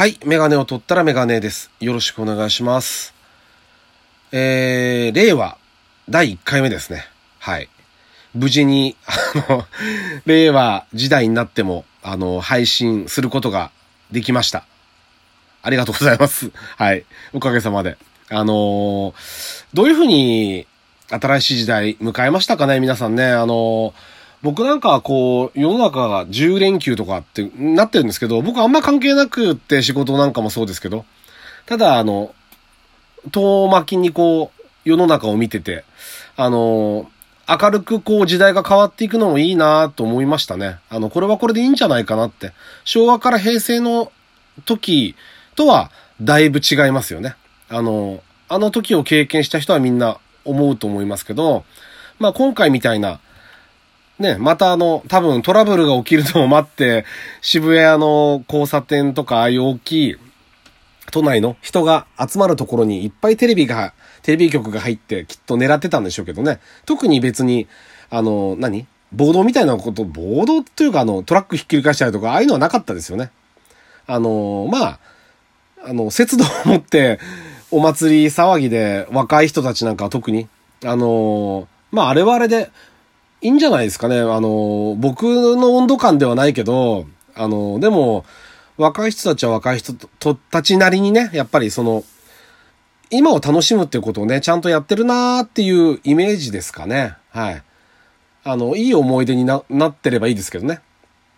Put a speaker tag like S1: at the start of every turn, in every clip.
S1: はい。メガネを取ったらメガネです。よろしくお願いします。えー、令和第1回目ですね。はい。無事に、あの、令和時代になっても、あの、配信することができました。ありがとうございます。はい。おかげさまで。あのーどういうふうに新しい時代迎えましたかね皆さんね。あのー僕なんかはこう、世の中が10連休とかってなってるんですけど、僕あんま関係なくって仕事なんかもそうですけど、ただあの、遠巻きにこう、世の中を見てて、あの明るくこう時代が変わっていくのもいいなと思いましたね。あの、これはこれでいいんじゃないかなって。昭和から平成の時とはだいぶ違いますよね。あの、あの時を経験した人はみんな思うと思いますけど、まあ今回みたいな、ね、またあの、多分トラブルが起きるのを待って、渋谷の交差点とかああいう大きい都内の人が集まるところにいっぱいテレビが、テレビ局が入ってきっと狙ってたんでしょうけどね。特に別に、あの、何？暴動みたいなこと、暴動というかあの、トラックひっくり返したりとか、ああいうのはなかったですよね。あの、まあ、あの、節度を持って、お祭り騒ぎで若い人たちなんかは特に、あの、まあ、あれはあれで、いいんじゃないですかね。あの、僕の温度感ではないけど、あの、でも、若い人たちは若い人とたちなりにね、やっぱりその、今を楽しむっていうことをね、ちゃんとやってるなーっていうイメージですかね。はい。あの、いい思い出にななってればいいですけどね。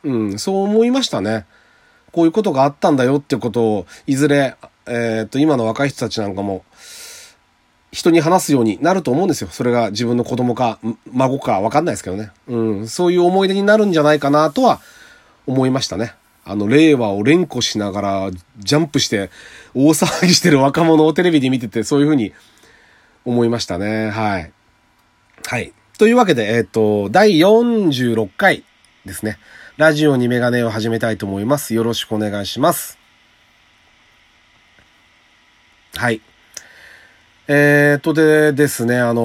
S1: うん、そう思いましたね。こういうことがあったんだよっていうことを、いずれ、えっ、と、今の若い人たちなんかも、人に話すようになると思うんですよ。それが自分の子供か、孫かわかんないですけどね。うん、そういう思い出になるんじゃないかなとは思いましたね。あの、令和を連呼しながら、ジャンプして、大騒ぎしてる若者をテレビで見てて、そういうふうに思いましたね。はい。はい。というわけで、えっ、と、第46回ですね。ラジオにメガネを始めたいと思います。よろしくお願いします。はい。えー、とでですね、あの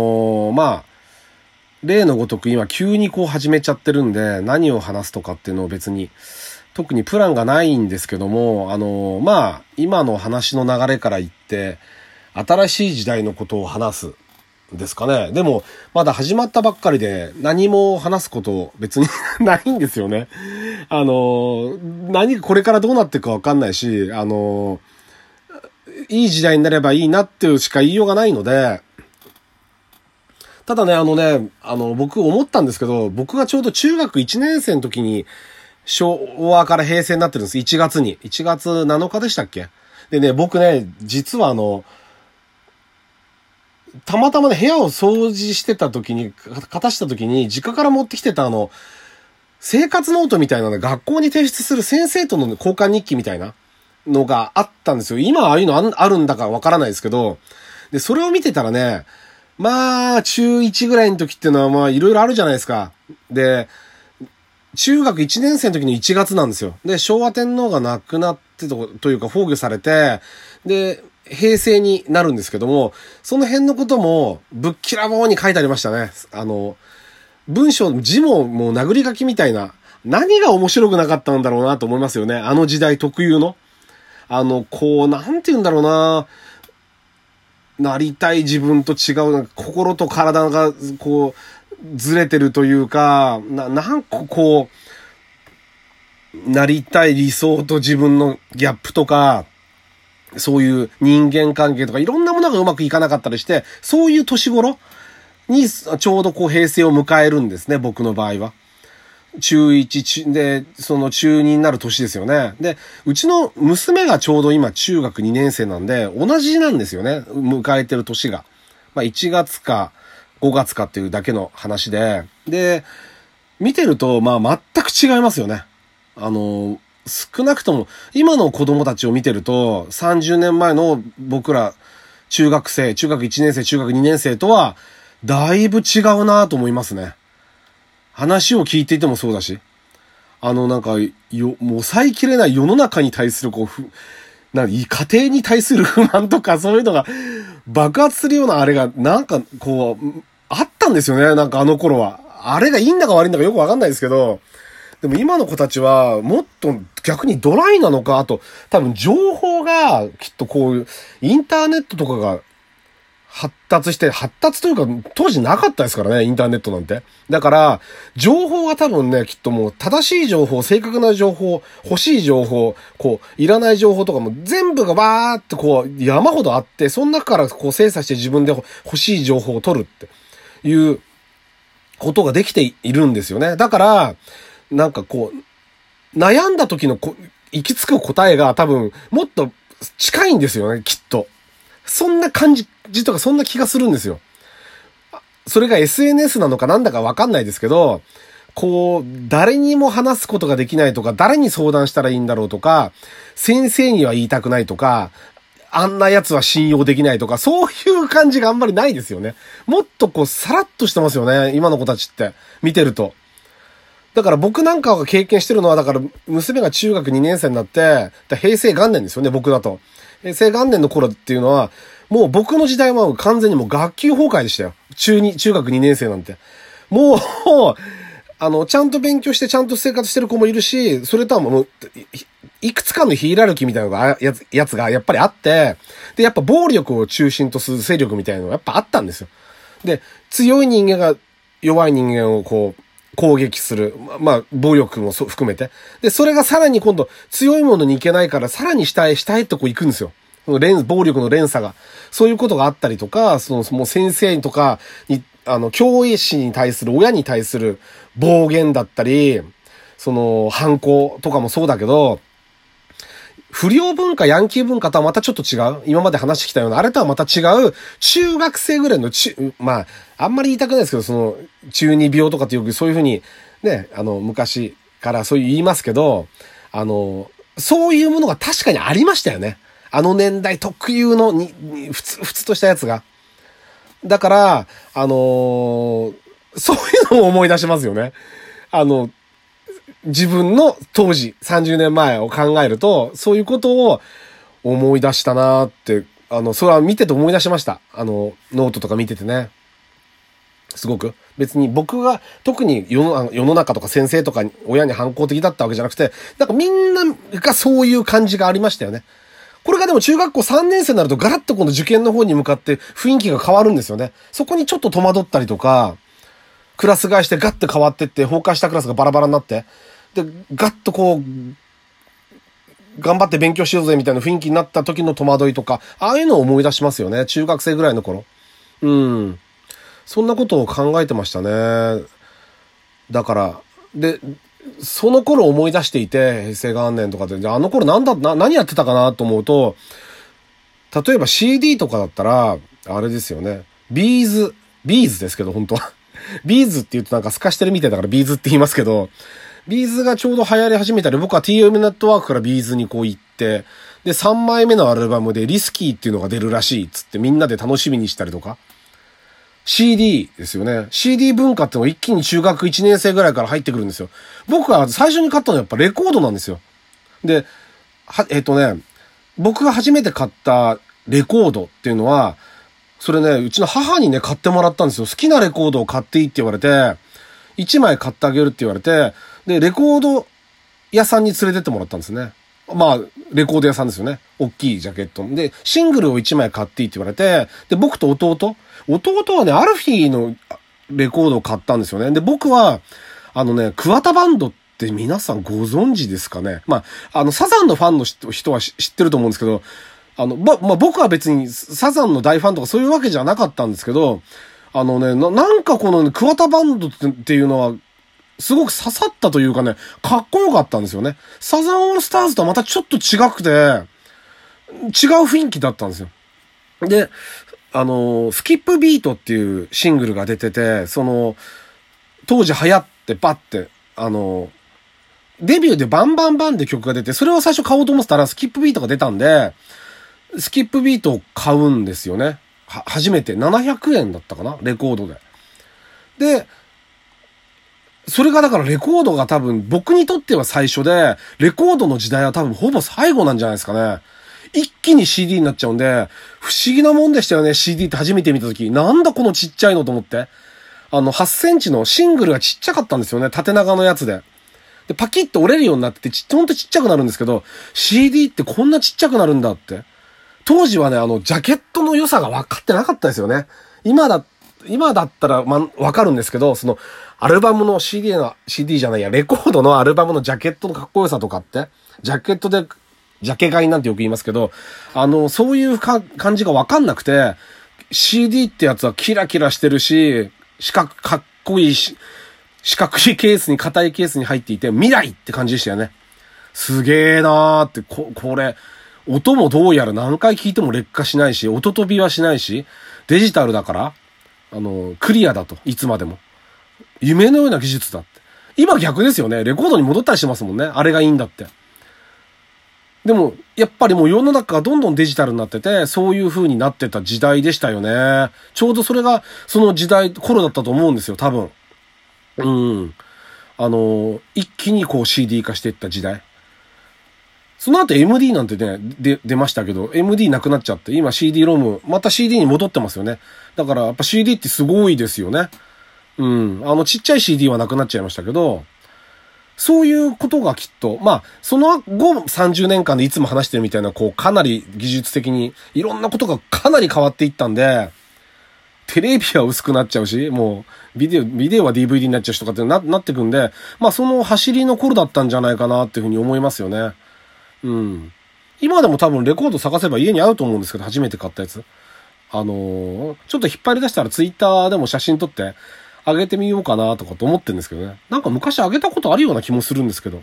S1: ーまあ、例のごとく今急にこう始めちゃってるんで、何を話すとかっていうのを別に、特にプランがないんですけども、あのーまあ、今の話の流れから言って、新しい時代のことを話す。ですかね。でも、まだ始まったばっかりで、何も話すこと別に ないんですよね。あのー何、これからどうなっていくかわかんないし、あのーいい時代になればいいなっていうしか言いようがないので、ただね、あのね、あの、僕思ったんですけど、僕がちょうど中学1年生の時に、昭和から平成になってるんです。1月に。1月7日でしたっけ？でね、僕ね、実はあの、たまたまね、部屋を掃除してた時に、か片した時に、実家から持ってきてたあの、生活ノートみたいなの学校に提出する先生との交換日記みたいなのがあったんですよ。今ああいうのあるんだかわからないですけど、で、それを見てたらね、まあ、中1ぐらいの時っていうのはまあ、いろいろあるじゃないですか。で、中学1年生の時の1月なんですよ。で、昭和天皇が亡くなってとというか崩御されて、で、平成になるんですけども、その辺のこともぶっきらぼうに書いてありましたね。あの、文章、字ももう殴り書きみたいな、何が面白くなかったんだろうなと思いますよね。あの時代特有の。あの、こう、なんて言うんだろうな。なりたい自分と違う、なんか心と体が、こう、ずれてるというか、な、なんかこう、なりたい理想と自分のギャップとか、そういう人間関係とかいろんなものがうまくいかなかったりして、そういう年頃にちょうどこう平成を迎えるんですね、僕の場合は。中1中で、その中2になる年ですよね。で、うちの娘がちょうど今中学2年生なんで、同じなんですよね。迎えてる年が。まあ1月か5月かっていうだけの話で。で、見てると、まあ全く違いますよね。あの、少なくとも、今の子供たちを見てると、30年前の僕ら、中学生、中学1年生、中学2年生とは、だいぶ違うなと思いますね。話を聞いていてもそうだし、あの、なんか、よ、もう抑えきれない世の中に対する、こう、ふ、な、家庭に対する不満とか、そういうのが爆発するようなあれが、なんか、こう、あったんですよね、なんかあの頃は。あれがいいんだか悪いんだかよくわかんないですけど、でも今の子たちは、もっと逆にドライなのか、あと、多分情報が、きっとこういう、インターネットとかが発達して、発達というか、当時なかったですからね、インターネットなんて。だから、情報が多分ね、きっともう正しい情報、正確な情報、欲しい情報、こう、いらない情報とかも全部がバーってこう、山ほどあって、その中からこう精査して自分で欲しい情報を取るっていうことができているんですよね。だから、なんかこう、悩んだ時のこ行き着く答えが多分、もっと近いんですよね、きっと。そんな感じとかそんな気がするんですよ。それが SNS なのかなんだかわかんないですけど、こう、誰にも話すことができないとか、誰に相談したらいいんだろうとか、先生には言いたくないとか、あんな奴は信用できないとか、そういう感じがあんまりないですよね。もっとこう、さらっとしてますよね、今の子たちって。見てると。だから僕なんかが経験してるのは、だから娘が中学2年生になって、平成元年ですよね、僕だと。平成元年の頃っていうのは、もう僕の時代は完全にもう学級崩壊でしたよ。中2、中学2年生なんて。もう、あの、ちゃんと勉強してちゃんと生活してる子もいるし、それとはもう、いくつかのヒエラルキーみたいなのが、やつ、やつがやっぱりあって、で、やっぱ暴力を中心とする勢力みたいなのがやっぱあったんですよ。で、強い人間が弱い人間をこう、攻撃する。まあ、暴力も含めて。で、それがさらに今度、強いものに行けないから、さらに下へ下へとこう行くんですよ。連、暴力の連鎖が。そういうことがあったりとか、その、もう先生とかに、あの、教師に対する、親に対する暴言だったり、その、反抗とかもそうだけど、不良文化、ヤンキー文化とはまたちょっと違う？今まで話してきたような、あれとはまた違う、中学生ぐらいの中、まあ、あんまり言いたくないですけど、その、中二病とかってよくそういうふうに、ね、あの、昔からそう言いますけど、あの、そういうものが確かにありましたよね。あの年代特有のに、ふつ、ふつとしたやつが。だから、あのー、そういうのを思い出しますよね。あの、自分の当時、30年前を考えると、そういうことを思い出したなって、あの、それは見てて思い出しました。あの、ノートとか見ててね。すごく。別に僕が特に世の世の中とか先生とか親に反抗的だったわけじゃなくて、なんかみんながそういう感じがありましたよね。これがでも中学校3年生になるとガラッとこの受験の方に向かって雰囲気が変わるんですよね。そこにちょっと戸惑ったりとか、クラス替えしてガッて変わってって崩壊したクラスがバラバラになって、で、ガッとこう、頑張って勉強しようぜみたいな雰囲気になった時の戸惑いとか、ああいうのを思い出しますよね。中学生ぐらいの頃。うん。そんなことを考えてましたね。だから、で、その頃思い出していて、平成元年とかで、あの頃なんだ、な、何やってたかなと思うと、例えば CD とかだったら、あれですよね。 B'z、B'zですけど、本当は。B'zって言うとなんか透かしてるみたいだから B'zって言いますけど、 B'zがちょうど流行り始めたり、僕は TM ネットワークからビーズにこう行って、で、3枚目のアルバムで RISKY っていうのが出るらしいっつってみんなで楽しみにしたりとか。CD ですよね。CD 文化ってのが一気に中学1年生ぐらいから入ってくるんですよ。僕が最初に買ったのはやっぱレコードなんですよ。で、は、えっ、とね、僕が初めて買ったレコードっていうのは、それね、うちの母にね、買ってもらったんですよ。好きなレコードを買っていいって言われて、1枚買ってあげるって言われて、で、レコード屋さんに連れてってもらったんですね。まあ、レコード屋さんですよね。大きいジャケット。で、シングルを1枚買っていいって言われて、で、僕と弟、弟はね、アルフィーのレコードを買ったんですよね。で、僕は、あのね、桑田バンドって皆さんご存知ですかね？まあ、あの、サザンのファンの人は知ってると思うんですけど、あの、ま、まあ、僕は別にサザンの大ファンとかそういうわけじゃなかったんですけど、あのね、な、なんかこの、ね、桑田バンドっていうのは、すごく刺さったというかね、かっこよかったんですよね。サザンオールスターズとはまたちょっと違くて、違う雰囲気だったんですよ。で、あの、スキップビートっていうシングルが出てて、その、当時流行ってバッて、あの、デビューでバンバンバンって曲が出て、それを最初買おうと思ってたらスキップビートが出たんで、スキップビートを買うんですよね。は、初めて700円だったかな？レコードで。で、それがだからレコードが多分僕にとっては最初で、レコードの時代は多分ほぼ最後なんじゃないですかね。一気に CD になっちゃうんで、不思議なもんでしたよね、CD って初めて見た時。なんだこのちっちゃいのと思って。あの、8センチのシングルがちっちゃかったんですよね、縦長のやつで。で、パキッと折れるようになってて、ち、ほんとちっちゃくなるんですけど、CD ってこんなちっちゃくなるんだって。当時はね、あの、ジャケットの良さが分かってなかったですよね。今だ、今だったら、ま、わかるんですけど、その、アルバムの CD の、CD じゃないや、レコードのアルバムのジャケットのかっこよさとかって、ジャケットで、ジャケ買いなんてよく言いますけど、あの、そういうか感じがわかんなくて、CD ってやつはキラキラしてるし、四角、かっこいいし、四角いケースに、硬いケースに入っていて、未来って感じでしたよね。すげえなーって、こ、これ、音もどうやら何回聞いても劣化しないし、音飛びはしないし、デジタルだから、あの、クリアだと、いつまでも。夢のような技術だって。今逆ですよね。レコードに戻ったりしてますもんね。あれがいいんだって。でも、やっぱりもう世の中がどんどんデジタルになってて、そういう風になってた時代でしたよね。ちょうどそれが、その時代、頃だったと思うんですよ、多分。うん。あの、一気にこう CD 化していった時代。その後 MD なんてね、で、出ましたけど、MD なくなっちゃって、今 CD ロム、また CD に戻ってますよね。だからやっぱ CD ってすごいですよね。うん。あのちっちゃい CD はなくなっちゃいましたけど、そういうことがきっと、まあ、その後30年間でいつも話してるみたいな、こう、かなり技術的にいろんなことがかなり変わっていったんで、テレビは薄くなっちゃうし、もう、ビデオ、ビデオは DVD になっちゃうしとかってな、なってくんで、まあその走りの頃だったんじゃないかなっていうふうに思いますよね。うん。今でも多分レコード探せば家に合うと思うんですけど、初めて買ったやつ。あのー、ちょっと引っ張り出したらツイッターでも写真撮ってあげてみようかなとかと思ってるんですけどね。なんか昔あげたことあるような気もするんですけど。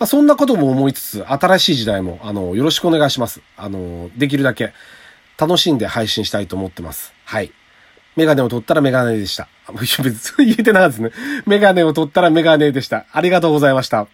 S1: まあ、そんなことも思いつつ、新しい時代も、あの、よろしくお願いします。あの、できるだけ楽しんで配信したいと思ってます。はい。メガネを取ったらメガネでした。別に言えてないですね。メガネを取ったらメガネでした。ありがとうございました。